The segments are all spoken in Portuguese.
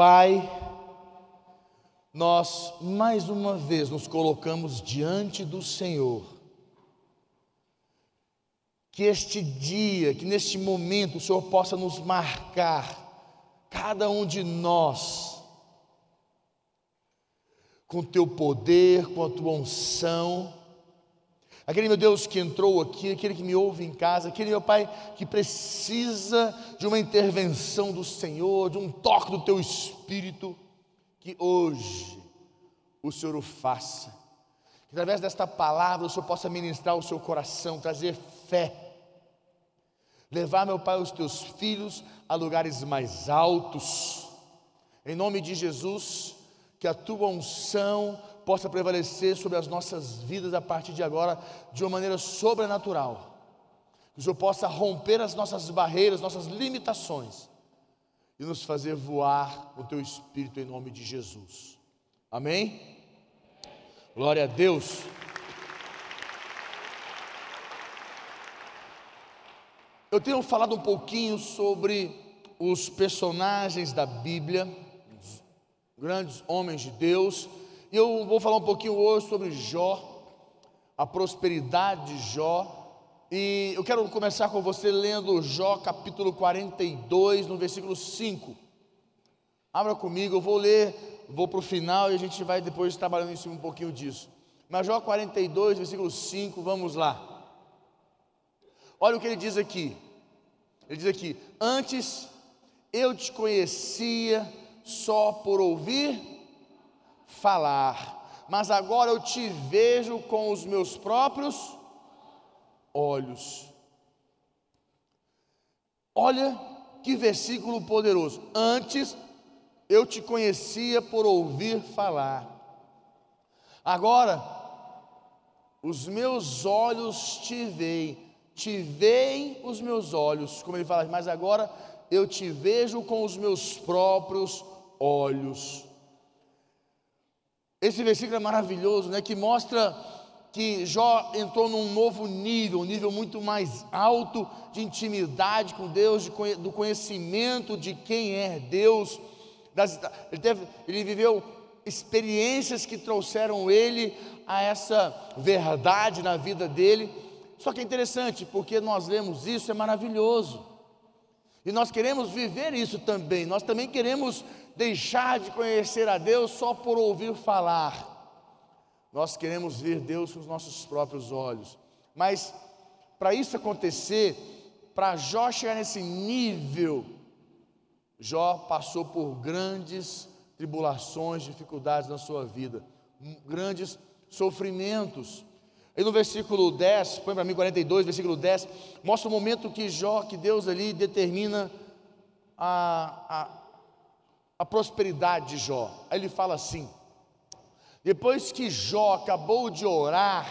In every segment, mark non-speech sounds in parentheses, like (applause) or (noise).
Pai, nós mais uma vez nos colocamos diante do Senhor. Que este dia, que neste momento o Senhor possa nos marcar, cada um de nós, com teu poder, com a tua unção, aquele meu Deus que entrou aqui, aquele que me ouve em casa, aquele meu Pai que precisa de uma intervenção do Senhor, de um toque do Teu Espírito, que hoje o Senhor o faça, que através desta palavra o Senhor possa ministrar o seu coração, trazer fé, levar, meu Pai, os Teus filhos a lugares mais altos, em nome de Jesus, que a Tua unção, possa prevalecer sobre as nossas vidas a partir de agora de uma maneira sobrenatural. Que o Senhor possa romper as nossas barreiras, nossas limitações e nos fazer voar o teu espírito em nome de Jesus. Amém? Glória a Deus. Eu tenho falado um pouquinho sobre os personagens da Bíblia, grandes homens de Deus, e eu vou falar um pouquinho hoje sobre Jó, a prosperidade de Jó. E eu quero começar com você lendo Jó capítulo 42, no versículo 5. Abra comigo, eu vou ler, vou para o final e a gente vai depois trabalhando em cima um pouquinho disso. Mas Jó 42, versículo 5, vamos lá. Olha o que ele diz aqui. Ele diz aqui: Antes eu te conhecia só por ouvir falar, mas agora eu te vejo com os meus próprios olhos. Olha que versículo poderoso. Antes eu te conhecia por ouvir falar, agora os meus olhos te veem, te veem os meus olhos, como ele fala, mas agora eu te vejo com os meus próprios olhos. Esse versículo é maravilhoso, né? Que mostra que Jó entrou num novo nível, um nível muito mais alto de intimidade com Deus, de, do conhecimento de quem é Deus. Das, ele, teve, ele viveu experiências que trouxeram ele a essa verdade na vida dele. Só que é interessante, porque nós lemos isso, é maravilhoso. E nós queremos viver isso também. Nós também queremos deixar de conhecer a Deus só por ouvir falar. Nós queremos ver Deus com os nossos próprios olhos. Mas para isso acontecer, para Jó chegar nesse nível, Jó passou por grandes tribulações, dificuldades na sua vida, grandes sofrimentos. E no versículo 10, põe para mim 42, versículo 10, mostra o momento que Jó, que Deus ali determina a, a a prosperidade de Jó. Aí ele fala assim: depois que Jó acabou de orar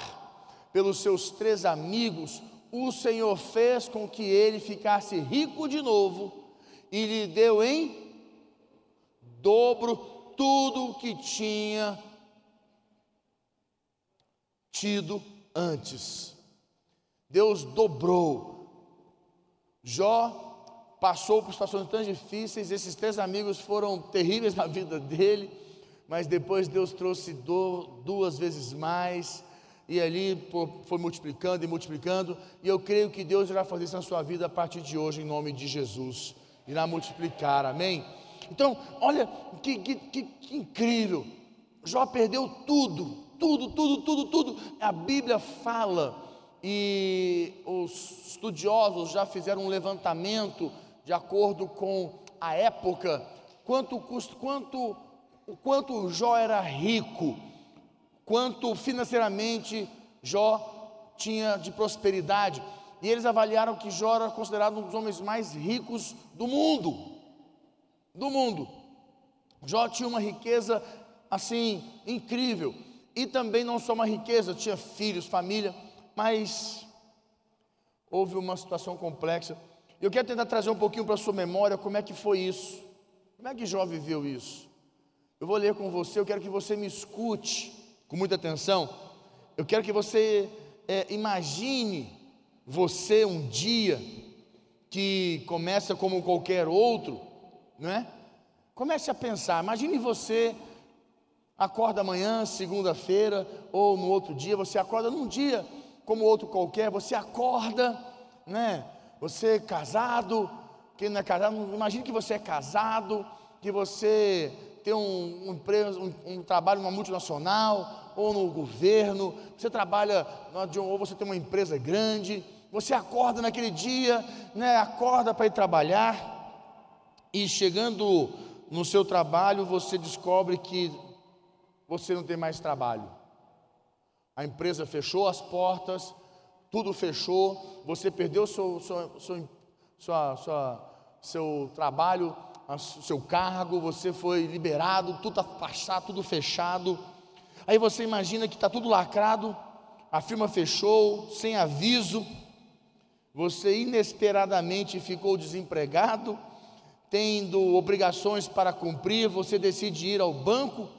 pelos seus três amigos, o Senhor fez com que ele ficasse rico de novo e lhe deu em dobro tudo o que tinha tido antes. Deus dobrou. Jó passou por situações tão difíceis, esses três amigos foram terríveis (laughs) na vida dele, mas depois Deus trouxe duas vezes mais, e ali foi multiplicando e multiplicando, e eu creio que Deus irá fazer isso na sua vida a partir de hoje, em nome de Jesus, irá multiplicar, amém? Então, olha que, que, que, que incrível, Jó perdeu tudo, tudo, tudo, tudo, tudo, a Bíblia fala, e os estudiosos já fizeram um levantamento de acordo com a época, quanto custo, quanto quanto Jó era rico, quanto financeiramente Jó tinha de prosperidade. E eles avaliaram que Jó era considerado um dos homens mais ricos do mundo. Do mundo. Jó tinha uma riqueza assim incrível. E também não só uma riqueza, tinha filhos, família, mas houve uma situação complexa eu quero tentar trazer um pouquinho para a sua memória como é que foi isso. Como é que Jó viveu isso? Eu vou ler com você, eu quero que você me escute com muita atenção. Eu quero que você é, imagine você um dia que começa como qualquer outro, não é? Comece a pensar, imagine você acorda amanhã, segunda-feira, ou no outro dia, você acorda num dia como outro qualquer, você acorda, né? Você é casado, quem não é casado, imagine que você é casado, que você tem um, um, empresa, um, um trabalho numa multinacional, ou no governo, você trabalha, ou você tem uma empresa grande, você acorda naquele dia, né, acorda para ir trabalhar, e chegando no seu trabalho, você descobre que você não tem mais trabalho. A empresa fechou as portas, tudo fechou, você perdeu seu, seu, seu, seu trabalho, seu cargo, você foi liberado, tudo está tudo fechado. Aí você imagina que está tudo lacrado, a firma fechou, sem aviso, você inesperadamente ficou desempregado, tendo obrigações para cumprir, você decide ir ao banco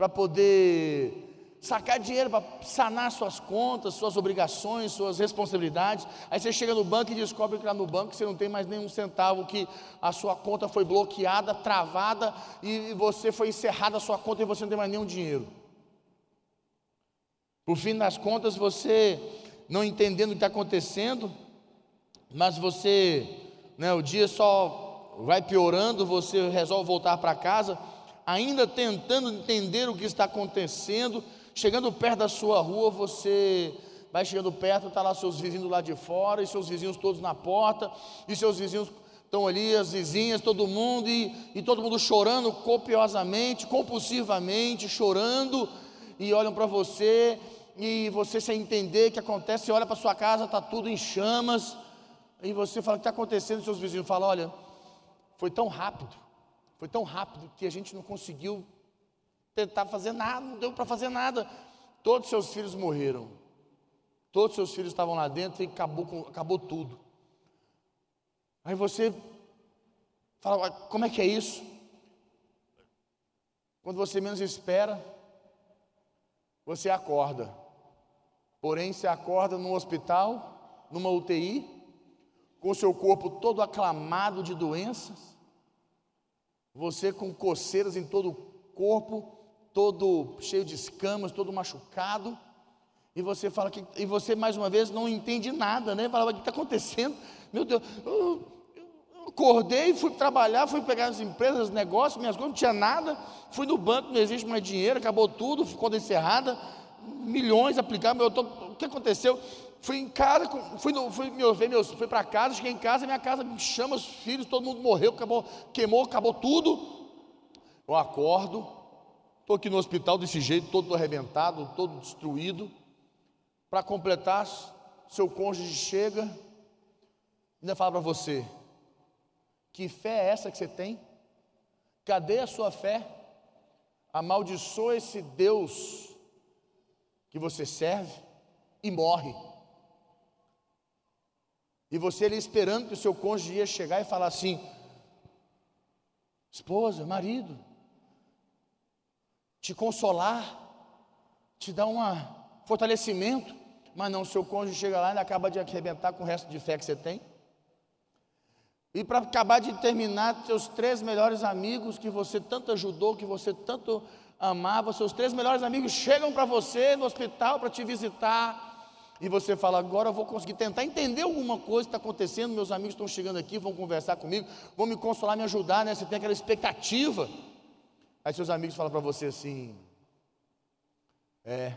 para poder sacar dinheiro, para sanar suas contas, suas obrigações, suas responsabilidades. Aí você chega no banco e descobre que lá no banco você não tem mais nenhum centavo, que a sua conta foi bloqueada, travada e você foi encerrada a sua conta e você não tem mais nenhum dinheiro. Por fim das contas, você não entendendo o que está acontecendo, mas você, né, o dia só vai piorando, você resolve voltar para casa ainda tentando entender o que está acontecendo, chegando perto da sua rua, você vai chegando perto, está lá seus vizinhos lá de fora, e seus vizinhos todos na porta, e seus vizinhos estão ali, as vizinhas, todo mundo, e, e todo mundo chorando copiosamente, compulsivamente, chorando, e olham para você, e você sem entender o que acontece, olha para sua casa, está tudo em chamas, e você fala o que está acontecendo, seus vizinhos falam, olha, foi tão rápido, foi tão rápido que a gente não conseguiu tentar fazer nada, não deu para fazer nada. Todos seus filhos morreram. Todos seus filhos estavam lá dentro e acabou, acabou tudo. Aí você fala, como é que é isso? Quando você menos espera, você acorda. Porém, você acorda num hospital, numa UTI, com seu corpo todo aclamado de doenças, você com coceiras em todo o corpo, todo cheio de escamas, todo machucado. E você fala que, e você mais uma vez não entende nada, né? Fala, o que está acontecendo? Meu Deus, eu, eu acordei, fui trabalhar, fui pegar as empresas, os negócios, minhas coisas, não tinha nada. Fui no banco, não existe mais dinheiro, acabou tudo, ficou encerrada, milhões aplicados. o que aconteceu? Fui em casa, fui, no, fui fui para casa, cheguei em casa, minha casa me chama os filhos, todo mundo morreu, acabou, queimou, acabou tudo. Eu acordo, estou aqui no hospital desse jeito, todo arrebentado, todo destruído. Para completar, seu cônjuge chega, ainda fala para você: que fé é essa que você tem? Cadê a sua fé? Amaldiçoa esse Deus que você serve e morre. E você ali esperando que o seu cônjuge ia chegar e falar assim: esposa, marido, te consolar, te dar um fortalecimento, mas não, seu cônjuge chega lá e acaba de arrebentar com o resto de fé que você tem. E para acabar de terminar, seus três melhores amigos que você tanto ajudou, que você tanto amava, seus três melhores amigos chegam para você no hospital para te visitar e você fala, agora eu vou conseguir tentar entender alguma coisa que está acontecendo, meus amigos estão chegando aqui, vão conversar comigo, vão me consolar, me ajudar, né? Você tem aquela expectativa. Aí seus amigos falam para você assim, é,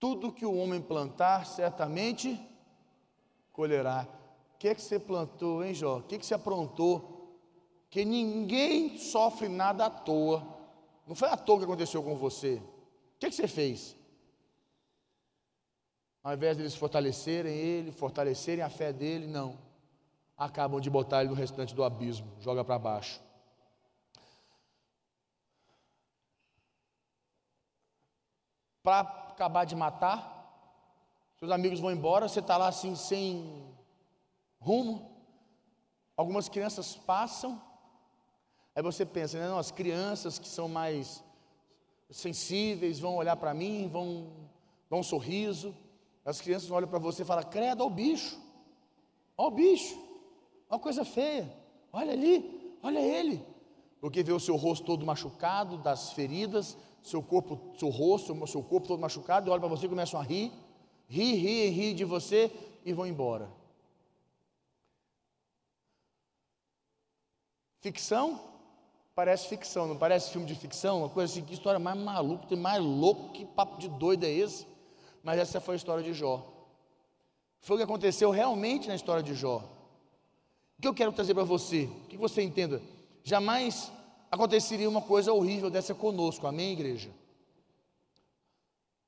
tudo que o homem plantar, certamente colherá. O que é que você plantou, hein, Jó? O que, é que você aprontou? Que ninguém sofre nada à toa. Não foi à toa que aconteceu com você. O que, é que você fez? Ao invés de eles fortalecerem ele, fortalecerem a fé dele, não. Acabam de botar ele no restante do abismo, joga para baixo. Para acabar de matar, seus amigos vão embora, você está lá assim, sem rumo. Algumas crianças passam, aí você pensa, né, não, as crianças que são mais sensíveis vão olhar para mim, vão dar um sorriso. As crianças olham para você e falam: Credo, olha o bicho, olha o bicho, olha a coisa feia, olha ali, olha ele. Porque vê o seu rosto todo machucado, das feridas, seu corpo, seu rosto, seu corpo todo machucado, e olha para você e começam a rir, rir, rir, rir de você e vão embora. Ficção? Parece ficção, não parece filme de ficção? Uma coisa assim, que história mais maluca, mais louco, que papo de doido é esse? Mas essa foi a história de Jó. Foi o que aconteceu realmente na história de Jó. O que eu quero trazer para você, que você entenda, jamais aconteceria uma coisa horrível dessa conosco, amém, igreja?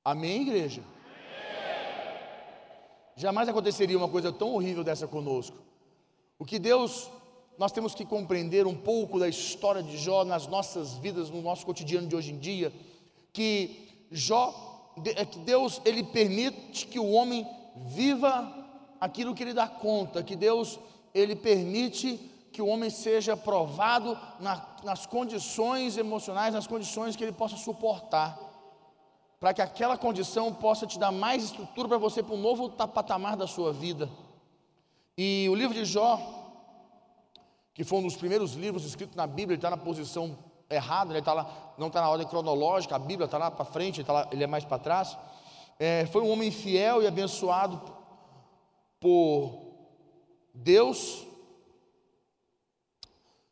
Amém, igreja? Jamais aconteceria uma coisa tão horrível dessa conosco. O que Deus, nós temos que compreender um pouco da história de Jó nas nossas vidas, no nosso cotidiano de hoje em dia, que Jó, é que Deus, ele permite que o homem viva aquilo que ele dá conta, que Deus ele permite que o homem seja provado na, nas condições emocionais, nas condições que ele possa suportar, para que aquela condição possa te dar mais estrutura para você para um novo patamar da sua vida. E o livro de Jó, que foi um dos primeiros livros escritos na Bíblia, está na posição errada, ele está lá, não está na ordem cronológica, a Bíblia está lá para frente, ele, tá lá, ele é mais para trás. É, foi um homem fiel e abençoado por Deus,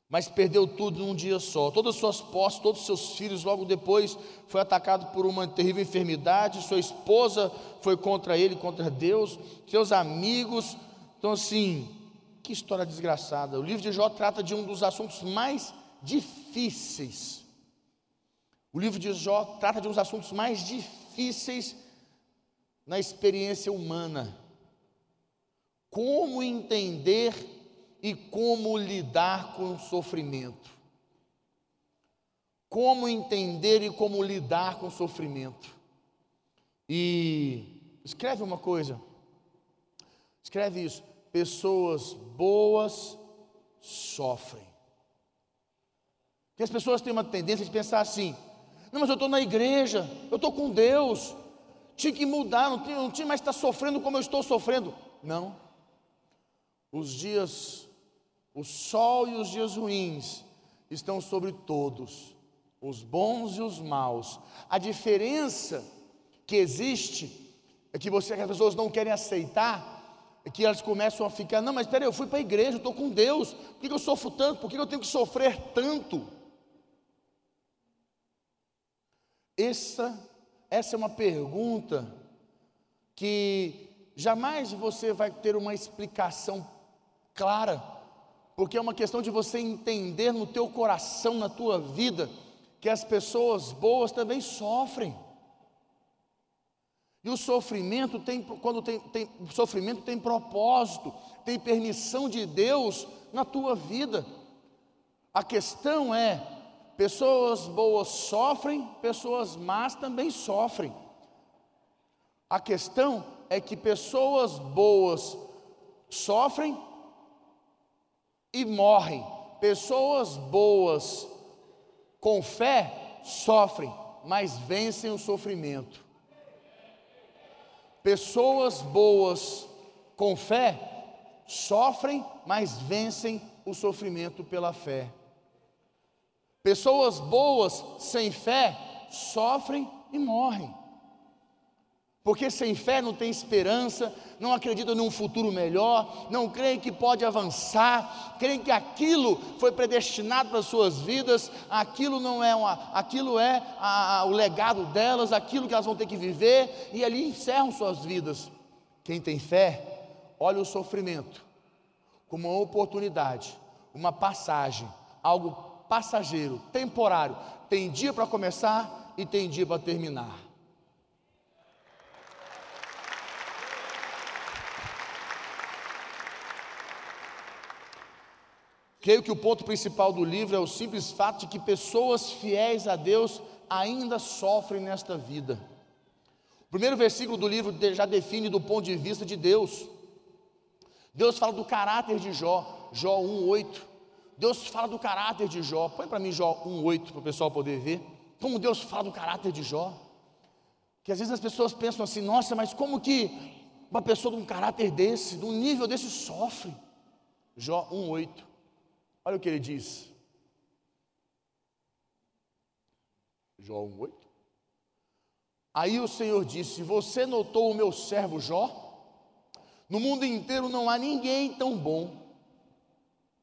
mas perdeu tudo num dia só. Todas as suas posses, todos os seus filhos, logo depois foi atacado por uma terrível enfermidade. Sua esposa foi contra ele, contra Deus. Seus amigos. Então, assim, que história desgraçada. O livro de Jó trata de um dos assuntos mais difíceis. O livro de Jó trata de dos assuntos mais difíceis na experiência humana. Como entender e como lidar com o sofrimento. Como entender e como lidar com o sofrimento. E escreve uma coisa. Escreve isso. Pessoas boas sofrem. Porque as pessoas têm uma tendência de pensar assim: não, mas eu estou na igreja, eu estou com Deus, tinha que mudar, não tinha, não tinha mais estar sofrendo como eu estou sofrendo. Não. Os dias, o sol e os dias ruins estão sobre todos, os bons e os maus. A diferença que existe é que você, que as pessoas não querem aceitar, é que elas começam a ficar, não, mas espera, eu fui para a igreja, eu estou com Deus, por que eu sofro tanto? Por que eu tenho que sofrer tanto? Essa essa é uma pergunta que jamais você vai ter uma explicação clara, porque é uma questão de você entender no teu coração, na tua vida, que as pessoas boas também sofrem. E o sofrimento tem, quando tem, tem, sofrimento tem propósito, tem permissão de Deus na tua vida. A questão é, Pessoas boas sofrem, pessoas más também sofrem. A questão é que pessoas boas sofrem e morrem. Pessoas boas com fé sofrem, mas vencem o sofrimento. Pessoas boas com fé sofrem, mas vencem o sofrimento pela fé. Pessoas boas, sem fé, sofrem e morrem. Porque sem fé não tem esperança, não acreditam num futuro melhor, não creem que pode avançar, creem que aquilo foi predestinado para as suas vidas, aquilo não é uma, aquilo é a, a, o legado delas, aquilo que elas vão ter que viver, e ali encerram suas vidas. Quem tem fé, olha o sofrimento como uma oportunidade, uma passagem, algo passageiro, temporário. Tem dia para começar e tem dia para terminar. Creio que o ponto principal do livro é o simples fato de que pessoas fiéis a Deus ainda sofrem nesta vida. O primeiro versículo do livro já define do ponto de vista de Deus. Deus fala do caráter de Jó, Jó 1:8. Deus fala do caráter de Jó. Põe para mim Jó 1,8 para o pessoal poder ver. Como Deus fala do caráter de Jó. Que às vezes as pessoas pensam assim, nossa, mas como que uma pessoa de um caráter desse, de um nível desse, sofre? Jó 1,8. Olha o que ele diz. Jó 1,8. Aí o Senhor disse: Você notou o meu servo Jó? No mundo inteiro não há ninguém tão bom.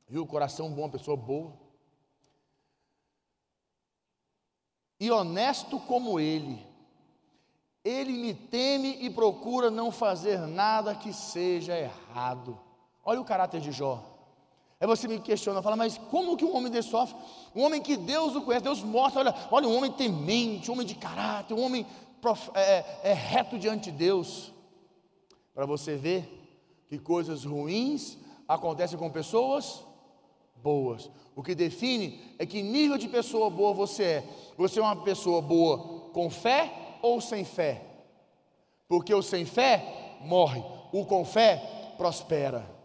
Viu? Coração bom, pessoa boa. E honesto como ele. Ele me teme e procura não fazer nada que seja errado. Olha o caráter de Jó. Aí você me questiona, fala, mas como que um homem desse sofre? Um homem que Deus o conhece, Deus mostra, olha, olha um homem temente, um homem de caráter, um homem é, é, é reto diante de Deus. Para você ver que coisas ruins acontecem com pessoas boas. O que define é que nível de pessoa boa você é. Você é uma pessoa boa com fé ou sem fé? Porque o sem fé morre, o com fé prospera.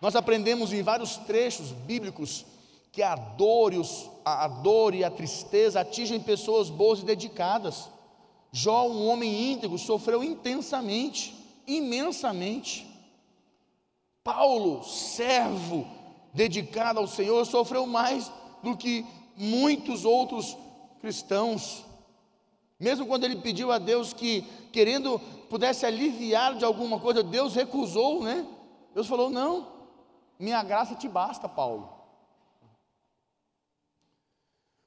Nós aprendemos em vários trechos bíblicos que a dor, e os, a dor e a tristeza atingem pessoas boas e dedicadas. Jó, um homem íntegro, sofreu intensamente, imensamente. Paulo, servo, dedicado ao Senhor, sofreu mais do que muitos outros cristãos. Mesmo quando ele pediu a Deus que, querendo, pudesse aliviar de alguma coisa, Deus recusou, né? Deus falou: não, minha graça te basta, Paulo.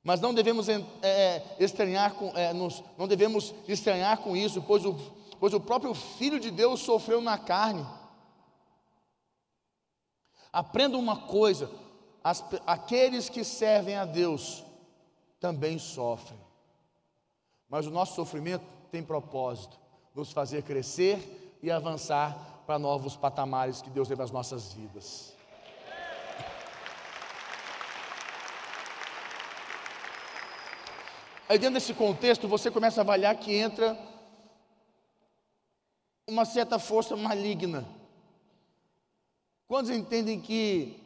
Mas não devemos é, estranhar com, é, nos, não devemos estranhar com isso, pois o, pois o próprio Filho de Deus sofreu na carne. Aprenda uma coisa: as, aqueles que servem a Deus também sofrem. Mas o nosso sofrimento tem propósito: nos fazer crescer e avançar para novos patamares que Deus para as nossas vidas. Aí dentro desse contexto você começa a avaliar que entra uma certa força maligna. Quantos entendem que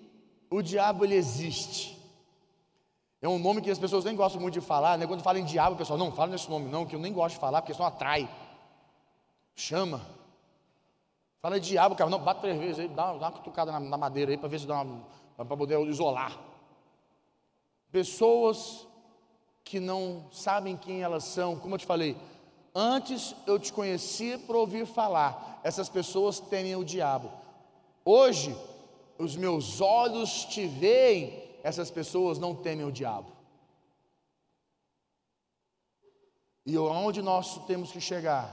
o diabo ele existe? É um nome que as pessoas nem gostam muito de falar, né? Quando falam em diabo, o pessoal não fala nesse nome não, que eu nem gosto de falar, porque só atrai. Chama. Fala diabo, cara, não, bate três vezes aí, dá, dá uma cutucada na, na madeira aí para ver se dá uma, para poder isolar. Pessoas que não sabem quem elas são, como eu te falei, antes eu te conhecia por ouvir falar, essas pessoas temem o diabo. Hoje, os meus olhos te veem, essas pessoas não temem o diabo. E onde nós temos que chegar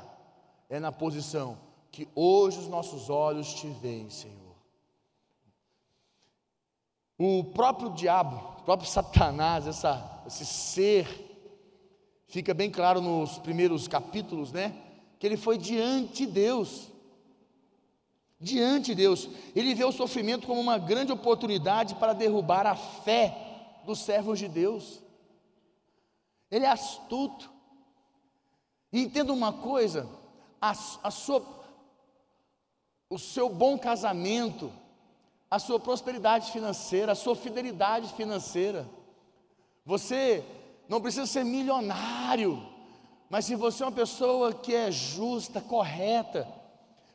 é na posição que hoje os nossos olhos te veem, Senhor. O próprio diabo, o próprio Satanás, essa, esse ser, fica bem claro nos primeiros capítulos, né? Que ele foi diante de Deus. Diante de Deus. Ele vê o sofrimento como uma grande oportunidade para derrubar a fé dos servos de Deus. Ele é astuto. E entenda uma coisa: a, a sua, o seu bom casamento, a sua prosperidade financeira, a sua fidelidade financeira. Você não precisa ser milionário, mas se você é uma pessoa que é justa, correta,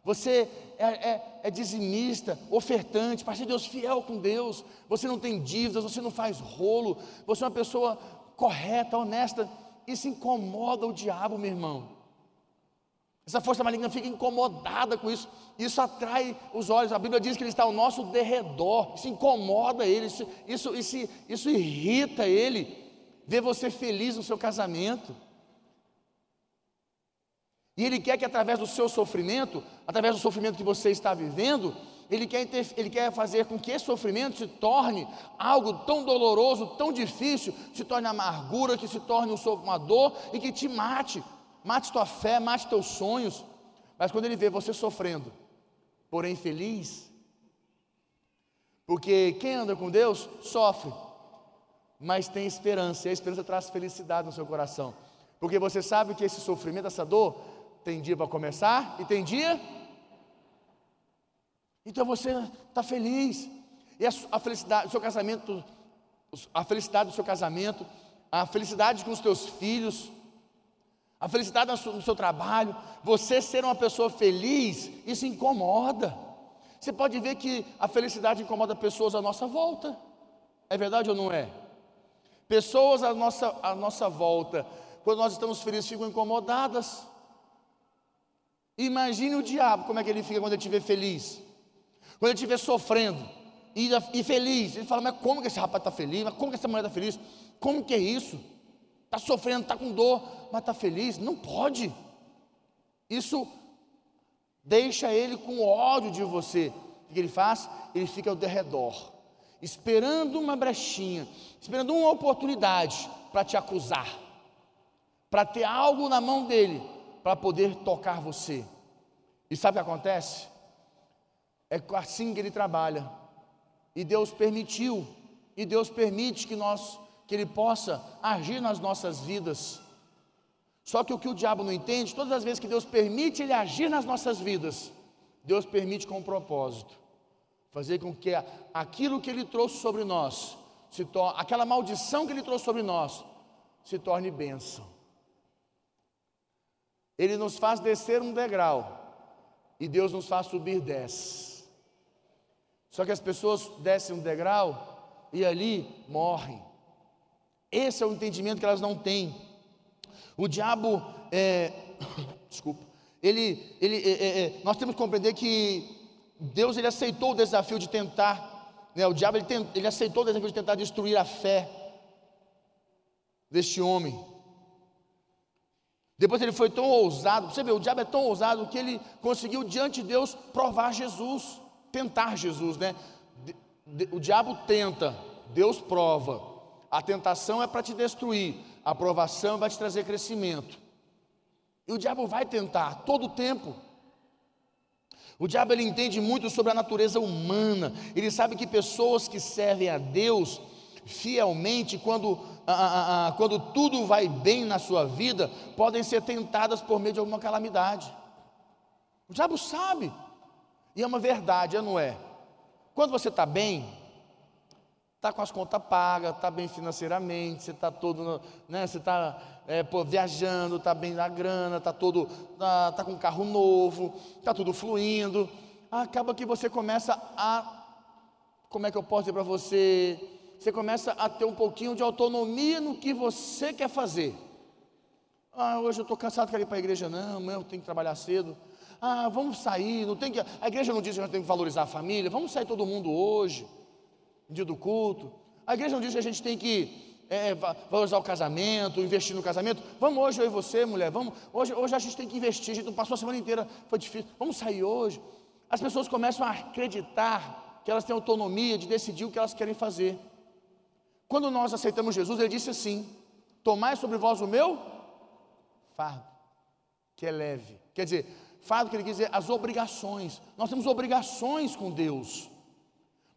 você é, é, é dizimista, ofertante, parceiro de Deus, fiel com Deus, você não tem dívidas, você não faz rolo, você é uma pessoa correta, honesta, isso incomoda o diabo, meu irmão. Essa força maligna fica incomodada com isso. Isso atrai os olhos. A Bíblia diz que ele está ao nosso derredor. Isso incomoda ele. Isso, isso, isso, isso irrita ele. Ver você feliz no seu casamento. E ele quer que através do seu sofrimento, através do sofrimento que você está vivendo, ele quer, ele quer fazer com que esse sofrimento se torne algo tão doloroso, tão difícil, se torne amargura, que se torne uma dor e que te mate mate tua fé, mate teus sonhos. Mas quando ele vê você sofrendo, porém feliz, porque quem anda com Deus sofre, mas tem esperança, e a esperança traz felicidade no seu coração, porque você sabe que esse sofrimento, essa dor, tem dia para começar e tem dia. Então você está feliz, e a felicidade do seu casamento, a felicidade do seu casamento, a felicidade com os teus filhos, a felicidade no seu trabalho, você ser uma pessoa feliz, isso incomoda. Você pode ver que a felicidade incomoda pessoas à nossa volta. É verdade ou não é? Pessoas à nossa, à nossa volta, quando nós estamos felizes, ficam incomodadas. Imagine o diabo, como é que ele fica quando ele estiver feliz. Quando ele estiver sofrendo e, e, feliz. Ele fala, mas como que esse rapaz está feliz? Mas como que essa mulher está feliz? Como que é isso? Está sofrendo, está com dor, mas está feliz? Não pode. Isso deixa ele com ódio de você. O que ele faz? Ele fica ao derredor, esperando uma brechinha, esperando uma oportunidade para te acusar, para ter algo na mão dele, para poder tocar você. E sabe o que acontece? É assim que ele trabalha. E Deus permitiu, e Deus permite que nós que ele possa agir nas nossas vidas. Só que o que o diabo não entende, todas as vezes que Deus permite ele agir nas nossas vidas, Deus permite com um propósito, fazer com que aquilo que ele trouxe sobre nós, se aquela maldição que ele trouxe sobre nós, se torne bênção. Ele nos faz descer um degrau e Deus nos faz subir dez. Só que as pessoas descem um degrau e ali morrem. Esse é o entendimento que elas não têm. O diabo, é, (coughs) desculpa, ele, ele, é, é, é, nós temos que compreender que Deus ele aceitou o desafio de tentar, né, o diabo ele, tent, ele aceitou o desafio de tentar destruir a fé deste homem. Depois ele foi tão ousado, você vê, o diabo é tão ousado que ele conseguiu diante de Deus provar Jesus, tentar Jesus, né? O diabo tenta, Deus prova. A tentação é para te destruir, a aprovação vai te trazer crescimento. E o diabo vai tentar todo o tempo. O diabo ele entende muito sobre a natureza humana. Ele sabe que pessoas que servem a Deus fielmente, quando, quando tudo vai bem na sua vida, podem ser tentadas por meio de alguma calamidade. O diabo sabe. E é uma verdade, não é? Quando você está bem, está com as contas pagas, está bem financeiramente, você está todo, né, você está é, viajando, está bem na grana, está todo, está tá com um carro novo, está tudo fluindo, acaba que você começa a, como é que eu posso dizer para você, você começa a ter um pouquinho de autonomia no que você quer fazer. Ah, hoje eu estou cansado, quero ir para a igreja, não, amanhã eu tenho que trabalhar cedo. Ah, vamos sair, não tem que. A igreja não diz que a gente tem que valorizar a família, vamos sair todo mundo hoje dia do culto. A igreja não diz que a gente tem que é, valorizar o casamento, investir no casamento. Vamos hoje, eu e você, mulher, vamos. Hoje, hoje a gente tem que investir, a gente não passou a semana inteira, foi difícil. Vamos sair hoje. As pessoas começam a acreditar que elas têm autonomia de decidir o que elas querem fazer. Quando nós aceitamos Jesus, ele disse assim: Tomai sobre vós o meu fardo, que é leve. Quer dizer, fardo quer dizer as obrigações. Nós temos obrigações com Deus.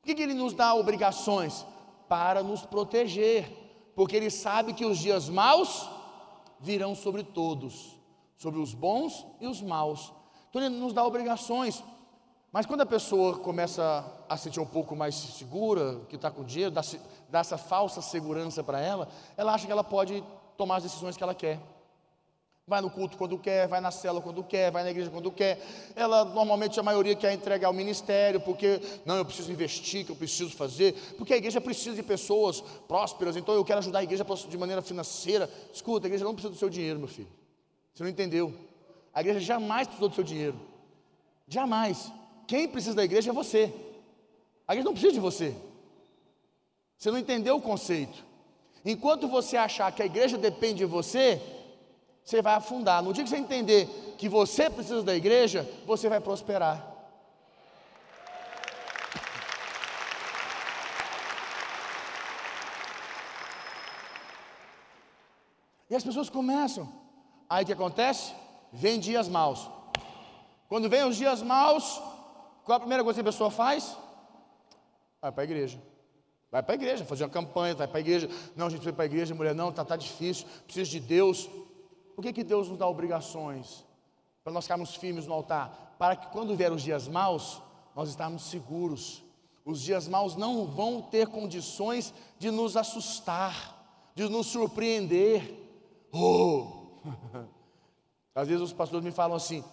Por que, que ele nos dá obrigações? Para nos proteger, porque ele sabe que os dias maus virão sobre todos, sobre os bons e os maus. Então ele nos dá obrigações. Mas quando a pessoa começa a se sentir um pouco mais segura, que está com dinheiro, dá, dá essa falsa segurança para ela, ela acha que ela pode tomar as decisões que ela quer vai no culto quando quer, vai na cela quando quer, vai na igreja quando quer. Ela normalmente a maioria quer entregar ao ministério, porque não, eu preciso investir, que eu preciso fazer, porque a igreja precisa de pessoas prósperas, então eu quero ajudar a igreja de maneira financeira. Escuta, a igreja não precisa do seu dinheiro, meu filho. Você não entendeu? A igreja jamais precisou do seu dinheiro. Jamais. Quem precisa da igreja é você. A igreja não precisa de você. Você não entendeu o conceito. Enquanto você achar que a igreja depende de você, você vai afundar. No dia que você entender que você precisa da igreja, você vai prosperar. E as pessoas começam. Aí o que acontece? Vem dias maus. Quando vem os dias maus, qual a primeira coisa que a pessoa faz? Vai para a igreja. Vai para a igreja, fazer uma campanha, vai para a igreja. Não, a gente vai para a igreja, mulher, não, está tá difícil, preciso de Deus. Por que, que Deus nos dá obrigações? Para nós ficarmos firmes no altar. Para que quando vier os dias maus, nós estarmos seguros. Os dias maus não vão ter condições de nos assustar, de nos surpreender. Oh! (laughs) Às vezes os pastores me falam assim,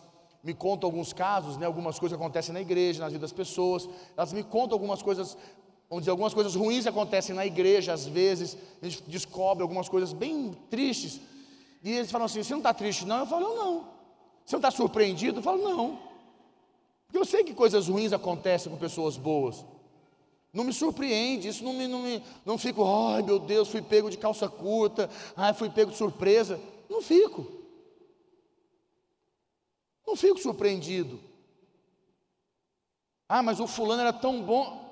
me contam alguns casos, né, algumas coisas que acontecem na igreja, na vida das pessoas. Elas me contam algumas coisas, onde algumas coisas ruins acontecem na igreja, às vezes, a gente descobre algumas coisas bem tristes. E eles falam assim: Você não está triste, não? Eu falo: Não. Você não está surpreendido? Eu falo: Não. Porque eu sei que coisas ruins acontecem com pessoas boas. Não me surpreende, isso não me, não me não fico, ai meu Deus, fui pego de calça curta, ai fui pego de surpresa. Não fico. Não fico surpreendido. Ah, mas o fulano era tão bom.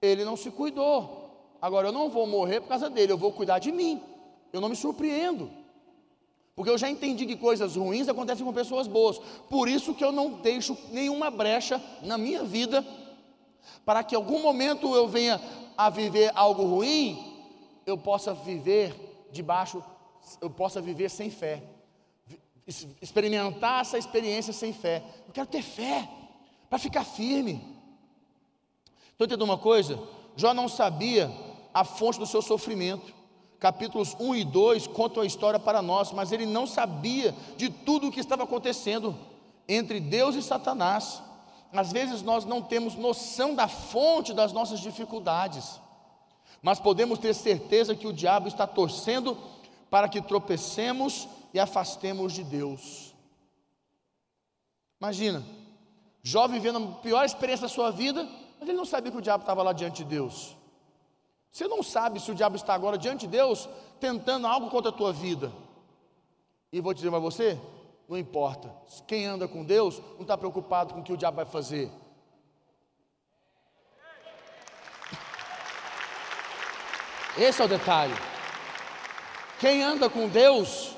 Ele não se cuidou. Agora eu não vou morrer por causa dele, eu vou cuidar de mim. Eu não me surpreendo. Porque eu já entendi que coisas ruins acontecem com pessoas boas. Por isso que eu não deixo nenhuma brecha na minha vida para que algum momento eu venha a viver algo ruim, eu possa viver debaixo, eu possa viver sem fé, experimentar essa experiência sem fé. Eu quero ter fé para ficar firme. Estou entendendo uma coisa? Jó não sabia a fonte do seu sofrimento. Capítulos 1 e 2 contam a história para nós, mas ele não sabia de tudo o que estava acontecendo entre Deus e Satanás às vezes nós não temos noção da fonte das nossas dificuldades, mas podemos ter certeza que o diabo está torcendo para que tropecemos e afastemos de Deus. Imagina, jovem vivendo a pior experiência da sua vida, mas ele não sabia que o diabo estava lá diante de Deus. Você não sabe se o diabo está agora diante de Deus tentando algo contra a tua vida. E vou dizer para você, não importa. Quem anda com Deus não está preocupado com o que o diabo vai fazer. Esse é o detalhe. Quem anda com Deus,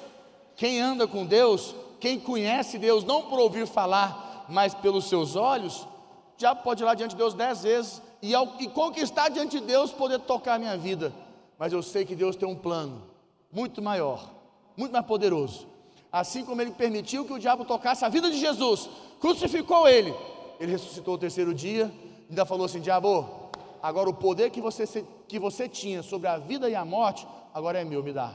quem anda com Deus, quem conhece Deus, não por ouvir falar, mas pelos seus olhos, já pode ir lá diante de Deus dez vezes e, ao, e conquistar diante de Deus poder tocar a minha vida. Mas eu sei que Deus tem um plano muito maior, muito mais poderoso assim como ele permitiu que o diabo tocasse a vida de Jesus, crucificou ele, ele ressuscitou o terceiro dia, ainda falou assim: Diabo, agora o poder que você, que você tinha sobre a vida e a morte, agora é meu, me dá.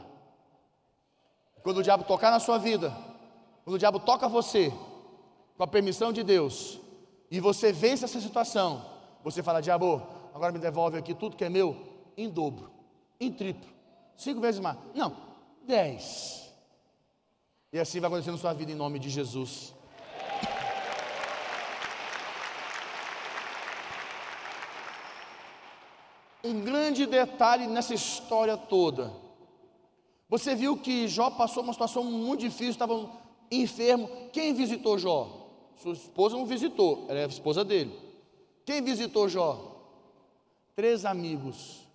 Quando o diabo tocar na sua vida, quando o diabo toca você, com a permissão de Deus, e você vence essa situação, você fala: Diabo, agora me devolve aqui tudo que é meu, em dobro, em triplo, cinco vezes mais. Não, dez. E assim vai acontecer na sua vida em nome de Jesus. Um grande detalhe nessa história toda. Você viu que Jó passou uma situação muito difícil, estava enfermo. Quem visitou Jó? Sua esposa não visitou, ela é a esposa dele. Quem visitou Jó? Três amigos.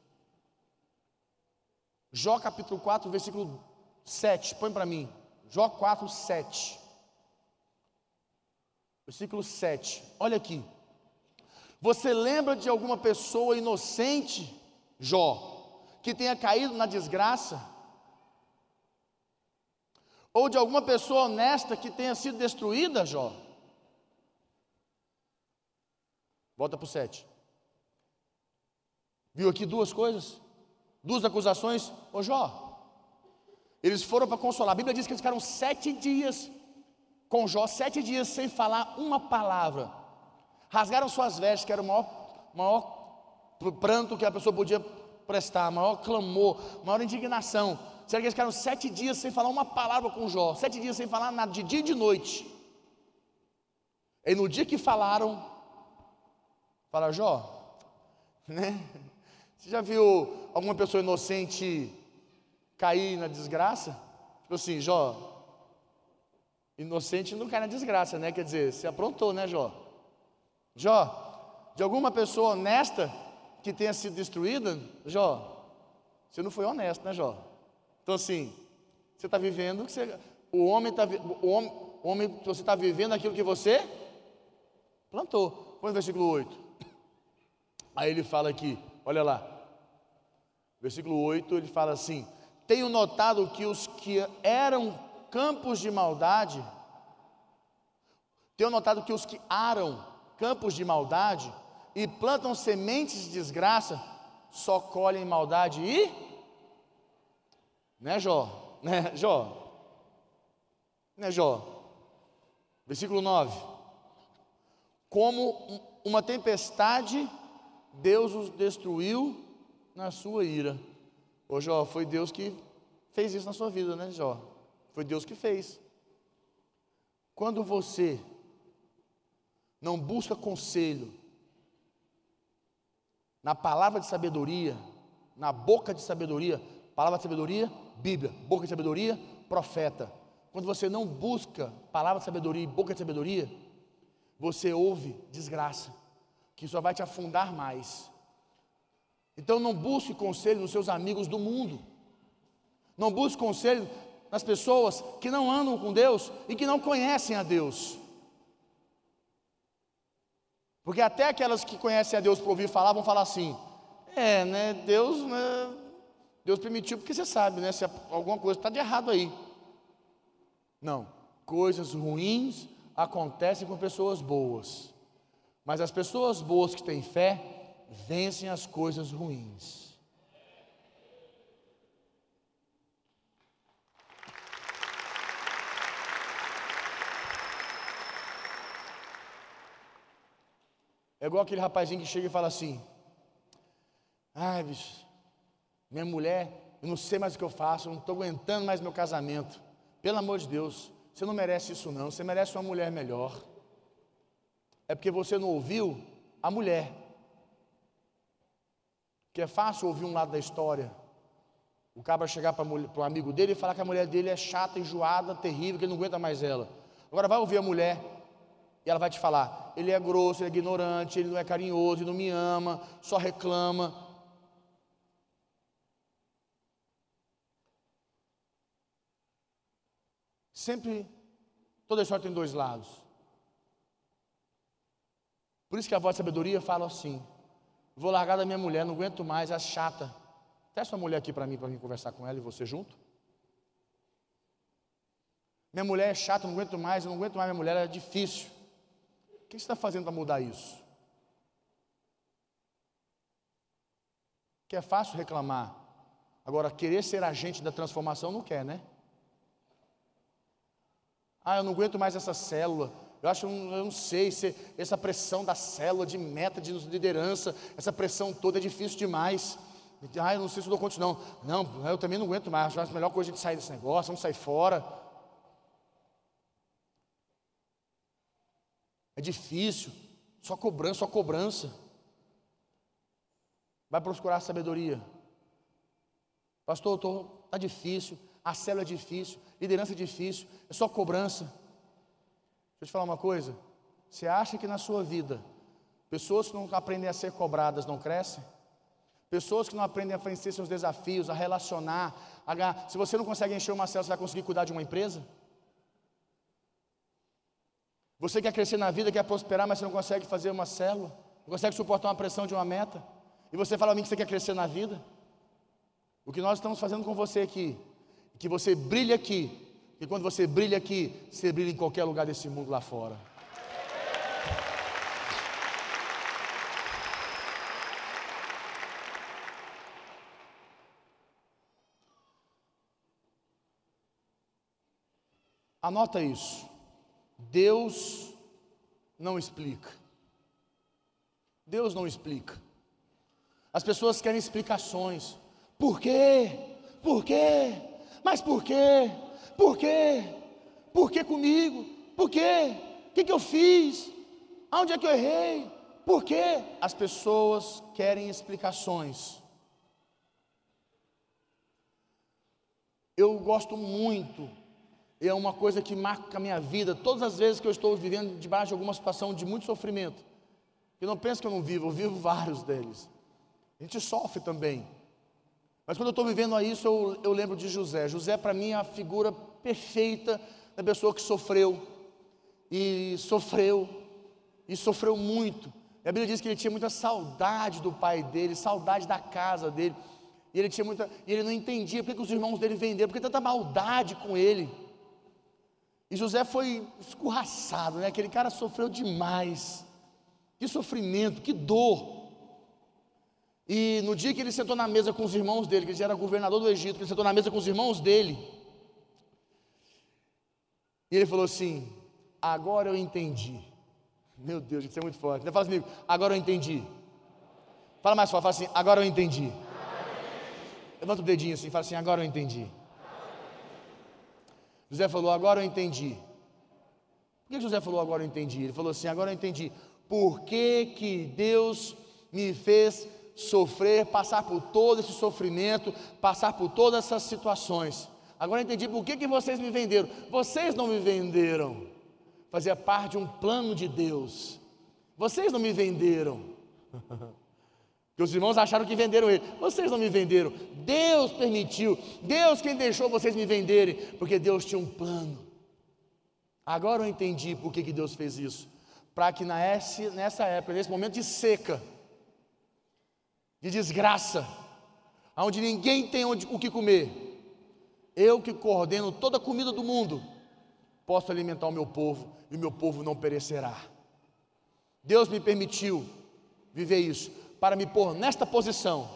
Jó capítulo 4, versículo 7, põe para mim. Jó 4, 7. Versículo 7. Olha aqui. Você lembra de alguma pessoa inocente, Jó, que tenha caído na desgraça? Ou de alguma pessoa honesta que tenha sido destruída, Jó? Volta para o 7. Viu aqui duas coisas? Duas acusações. Ô Jó, eles foram para consolar. A Bíblia diz que eles ficaram sete dias com Jó, sete dias sem falar uma palavra. Rasgaram suas vestes, que era o maior, maior pranto que a pessoa podia prestar, maior clamor, maior indignação. Será que eles ficaram sete dias sem falar uma palavra com Jó? Sete dias sem falar nada, de dia e de noite. E no dia que falaram, fala Jó, né? Você já viu alguma pessoa inocente cair na desgraça? Tipo assim, Jó, inocente não cai na desgraça, né? Quer dizer, você aprontou, né, Jó? Jó, de alguma pessoa honesta que tenha sido destruída, Jó, você não foi honesto, né, Jó? Então, assim, você está vivendo, você, o homem está, o homem, o homem, você está vivendo aquilo que você plantou. Põe o versículo 8. Aí ele fala aqui, olha lá. Versículo 8, ele fala assim: tenho notado que os que eram campos de maldade, tenho notado que os que aram campos de maldade e plantam sementes de desgraça, só colhem maldade e. Né, Jó? (laughs) Né, Jó? Né, Jó? Versículo 9. Como uma tempestade, Deus os destruiu na sua ira. Ô Jó, foi Deus que fez isso na sua vida, né, Jó? Foi Deus que fez. Quando você não busca conselho na palavra de sabedoria, na boca de sabedoria, palavra de sabedoria, Bíblia, boca de sabedoria, profeta. Quando você não busca palavra de sabedoria e boca de sabedoria, você ouve desgraça, que só vai te afundar mais. Então não busque conselho nos seus amigos do mundo. Não busque conselho nas pessoas que não andam com Deus e que não conhecem a Deus. Porque até aquelas que conhecem a Deus por ouvir falar vão falar assim: é, né? Deus, né, Deus permitiu porque você sabe, né? Se alguma coisa está de errado aí. Não, coisas ruins acontecem com pessoas boas. Mas as pessoas boas que têm fé vencem as coisas ruins. É igual aquele rapazinho que chega e fala assim: Ai, bicho, minha mulher, eu não sei mais o que eu faço, eu não estou aguentando mais meu casamento. Pelo amor de Deus, você não merece isso, não. Você merece uma mulher melhor. É porque você não ouviu a mulher. Que é fácil ouvir um lado da história. O cabra chegar para o amigo dele e falar que a mulher dele é chata, enjoada, terrível, que ele não aguenta mais ela. Agora vai ouvir a mulher e ela vai te falar: ele é grosso, ele é ignorante, ele não é carinhoso, ele não me ama, só reclama. Sempre, toda história tem dois lados. Por isso que a voz de sabedoria fala assim: vou largar da minha mulher, não aguento mais, é chata. Testa uma mulher aqui para mim, para mim conversar com ela e você junto. Minha mulher é chata, não aguento mais, não aguento mais minha mulher, é difícil. O que você está fazendo para mudar isso? Que é fácil reclamar. Agora, querer ser agente da transformação não quer, né? Ah, eu não aguento mais essa célula. Eu acho, eu não sei, se essa pressão da célula, de meta, de liderança, essa pressão toda é difícil demais. Ah, eu não sei se eu dou conta, não. Não, eu também não aguento mais. Acho a melhor coisa a gente sair desse negócio, vamos sair fora. É difícil, só cobrança, só cobrança. Vai procurar sabedoria. Pastor, está difícil, a célula é difícil, liderança é difícil, é só cobrança. Deixa eu te falar uma coisa. Você acha que na sua vida, pessoas que não aprendem a ser cobradas não crescem? Pessoas que não aprendem a vencer seus desafios, a relacionar, a... se você não consegue encher uma célula, você vai conseguir cuidar de uma empresa? Você quer crescer na vida, quer prosperar, mas você não consegue fazer uma célula, não consegue suportar uma pressão de uma meta. E você fala a mim que você quer crescer na vida? O que nós estamos fazendo com você aqui, que você brilha aqui, e quando você brilha aqui, você brilha em qualquer lugar desse mundo lá fora. Anota isso. Deus não explica. Deus não explica. As pessoas querem explicações. Por quê? Por quê? Mas por quê? Por quê? Por que comigo? Por quê? O que, que eu fiz? Aonde é que eu errei? Por quê? As pessoas querem explicações. Eu gosto muito é uma coisa que marca a minha vida. Todas as vezes que eu estou vivendo debaixo de alguma situação de muito sofrimento, eu não penso que eu não vivo, eu vivo vários deles. A gente sofre também. Mas quando eu estou vivendo a isso, eu, eu lembro de José. José, para mim, é a figura perfeita da pessoa que sofreu. E sofreu. E sofreu muito. E a Bíblia diz que ele tinha muita saudade do pai dele, saudade da casa dele. E ele tinha muita. E ele não entendia porque que os irmãos dele venderam, porque tanta maldade com ele. E José foi escorraçado, né? Aquele cara sofreu demais. Que sofrimento, que dor. E no dia que ele sentou na mesa com os irmãos dele, que ele já era governador do Egito, que ele sentou na mesa com os irmãos dele, E ele falou assim: Agora eu entendi. Meu Deus, isso é muito forte. Fala comigo, agora eu entendi. Fala mais forte, fala assim, agora eu entendi. Levanta o dedinho assim, fala assim, agora eu entendi. José falou, agora eu entendi. Por que José falou, agora eu entendi? Ele falou assim, agora eu entendi. Por que, que Deus me fez sofrer, passar por todo esse sofrimento, passar por todas essas situações? Agora entendi por que, que vocês me venderam. Vocês não me venderam. Fazia parte de um plano de Deus. Vocês não me venderam. (laughs) Que os irmãos acharam que venderam ele. Vocês não me venderam. Deus permitiu. Deus quem deixou vocês me venderem. Porque Deus tinha um plano. Agora eu entendi por que, que Deus fez isso. Para que nessa época, nesse momento de seca, de desgraça, onde ninguém tem onde, o que comer, eu que coordeno toda a comida do mundo, posso alimentar o meu povo e o meu povo não perecerá. Deus me permitiu viver isso para me pôr nesta posição.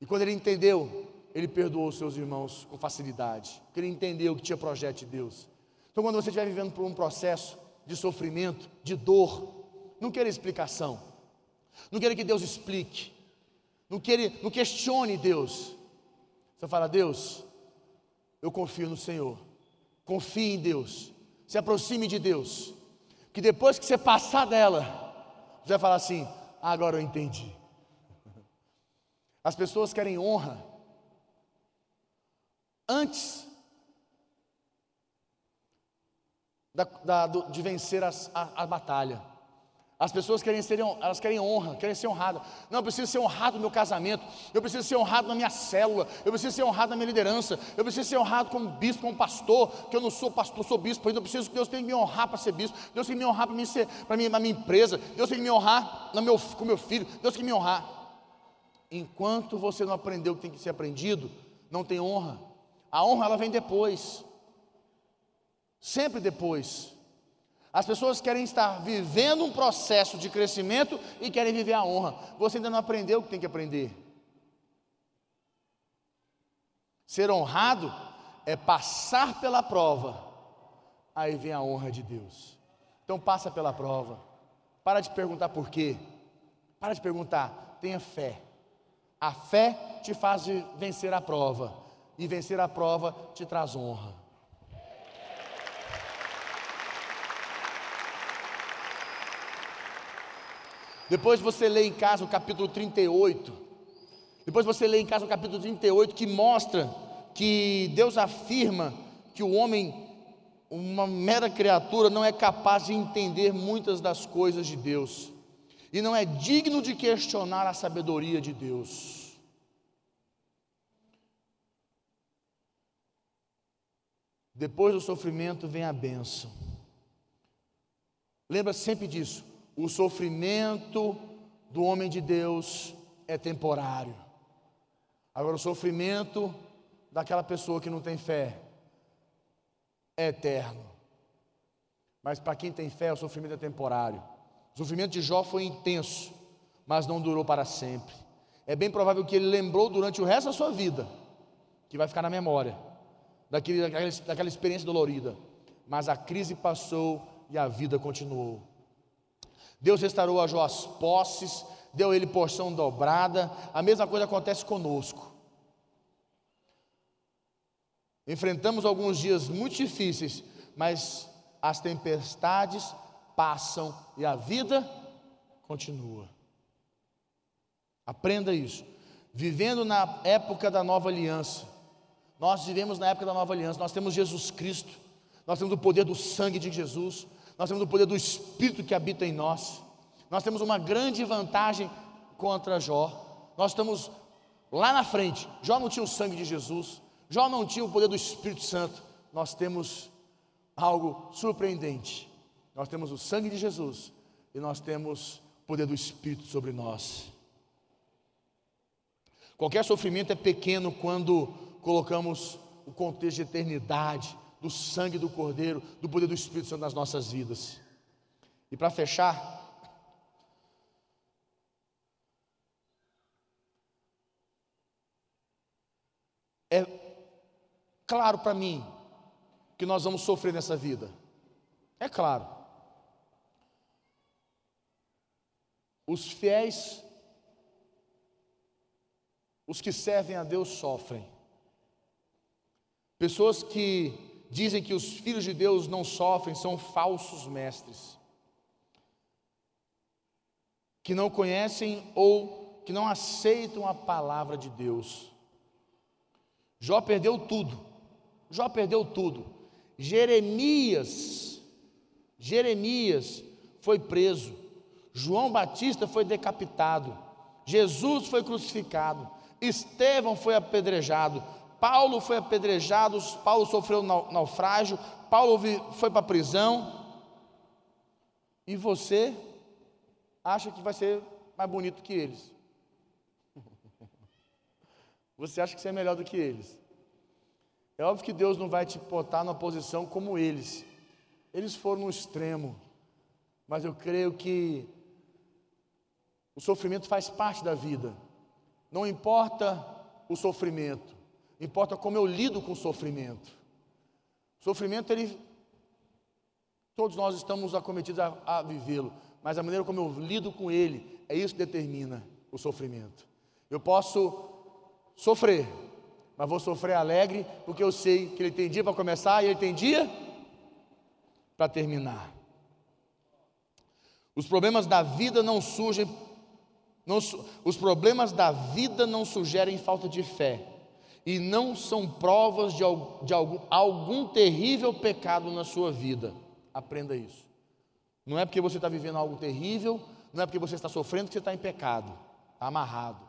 E quando ele entendeu, ele perdoou os seus irmãos com facilidade, porque ele entendeu que tinha projeto de Deus. Então, quando você estiver vivendo por um processo de sofrimento, de dor, não queira explicação, não queira que Deus explique, não, queira, não questione Deus. Você fala, Deus, eu confio no Senhor, confie em Deus, se aproxime de Deus, que depois que você passar dela, você vai falar assim: agora eu entendi. As pessoas querem honra antes da, da, do, de vencer as, a, a batalha. As pessoas querem ser, elas querem honra, querem ser honradas. Não, eu preciso ser honrado no meu casamento, eu preciso ser honrado na minha célula, eu preciso ser honrado na minha liderança, eu preciso ser honrado como bispo, como pastor, que eu não sou pastor, sou bispo ainda, preciso que Deus tenha que me honrar para ser bispo, Deus tem que me honrar para ser, para mim, na minha empresa, Deus tem que me honrar no meu, com meu filho, Deus tem que me honrar. Enquanto você não aprendeu o que tem que ser aprendido, não tem honra. A honra ela vem depois. Sempre depois. As pessoas querem estar vivendo um processo de crescimento e querem viver a honra. Você ainda não aprendeu o que tem que aprender. Ser honrado é passar pela prova, aí vem a honra de Deus. Então passa pela prova. Para de perguntar por quê. Para de perguntar, tenha fé. A fé te faz vencer a prova, e vencer a prova te traz honra. Depois você lê em casa o capítulo 38. Depois você lê em casa o capítulo 38 que mostra que Deus afirma que o homem, uma mera criatura, não é capaz de entender muitas das coisas de Deus e não é digno de questionar a sabedoria de Deus. Depois do sofrimento vem a bênção. Lembra sempre disso o sofrimento do homem de Deus é temporário. Agora, o sofrimento daquela pessoa que não tem fé é eterno. Mas para quem tem fé, o sofrimento é temporário. O sofrimento de Jó foi intenso, mas não durou para sempre. É bem provável que ele lembrou durante o resto da sua vida, que vai ficar na memória, daquele, daquela, daquela experiência dolorida. Mas a crise passou e a vida continuou. Deus restaurou a Jó as posses, deu a ele porção dobrada. A mesma coisa acontece conosco. Enfrentamos alguns dias muito difíceis, mas as tempestades passam e a vida continua. Aprenda isso. Vivendo na época da nova aliança, nós vivemos na época da nova aliança, nós temos Jesus Cristo, nós temos o poder do sangue de Jesus, nós temos o poder do Espírito que habita em nós, nós temos uma grande vantagem contra Jó. Nós estamos lá na frente. Jó não tinha o sangue de Jesus, Jó não tinha o poder do Espírito Santo. Nós temos algo surpreendente. Nós temos o sangue de Jesus e nós temos o poder do Espírito sobre nós. Qualquer sofrimento é pequeno quando colocamos o contexto de eternidade, do sangue do Cordeiro, do poder do Espírito Santo nas nossas vidas. E para fechar, é claro para mim que nós vamos sofrer nessa vida. É claro. Os fiéis, os que servem a Deus sofrem. Pessoas que dizem que os filhos de Deus não sofrem são falsos mestres, que não conhecem ou que não aceitam a palavra de Deus. Jó perdeu tudo, Jó perdeu tudo. Jeremias, Jeremias foi preso, João Batista foi decapitado, Jesus foi crucificado, Estevão foi apedrejado, Paulo foi apedrejado, Paulo sofreu naufrágio, Paulo foi para a prisão. E você acha que vai ser mais bonito que eles? (laughs) Você acha que você é melhor do que eles? É óbvio que Deus não vai te botar numa posição como eles. Eles foram no extremo. Mas eu creio que o sofrimento faz parte da vida. Não importa o sofrimento, importa como eu lido com o sofrimento. O sofrimento, ele. Todos nós estamos acometidos a, a vivê-lo, mas a maneira como eu lido com ele, é isso que determina o sofrimento. Eu posso sofrer, mas vou sofrer alegre, porque eu sei que ele tem dia para começar e ele tem dia para terminar. Os problemas da vida não surgem, não, os problemas da vida não sugerem falta de fé, e não são provas de, de algum, algum terrível pecado na sua vida. Aprenda isso. Não é porque você está vivendo algo terrível, não é porque você está sofrendo que você está em pecado, está amarrado.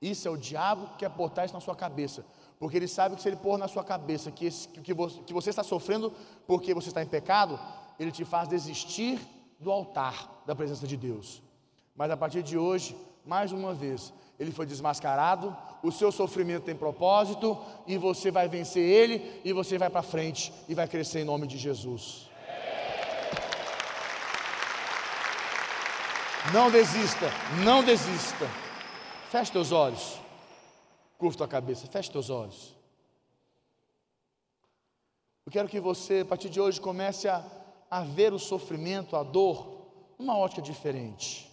Isso é o diabo que quer botar isso na sua cabeça, porque ele sabe que se ele pôr na sua cabeça que, esse, que, você, que você está sofrendo porque você está em pecado, ele te faz desistir do altar da presença de Deus. Mas a partir de hoje, mais uma vez, ele foi desmascarado, o seu sofrimento tem propósito, e você vai vencer ele, e você vai para frente e vai crescer em nome de Jesus. Não desista, não desista. Feche teus olhos, curva tua cabeça, feche teus olhos. Eu quero que você, a partir de hoje, comece a, a ver o sofrimento, a dor, numa ótica diferente.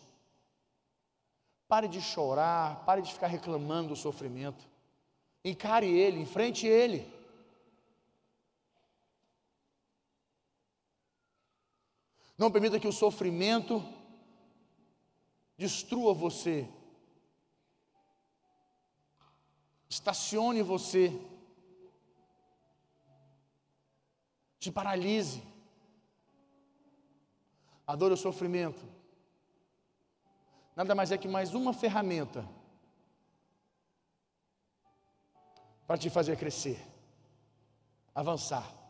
Pare de chorar, pare de ficar reclamando do sofrimento. Encare ele, enfrente ele. Não permita que o sofrimento destrua você. Estacione você. Te paralise. A dor e o sofrimento nada mais é que mais uma ferramenta para te fazer crescer, avançar.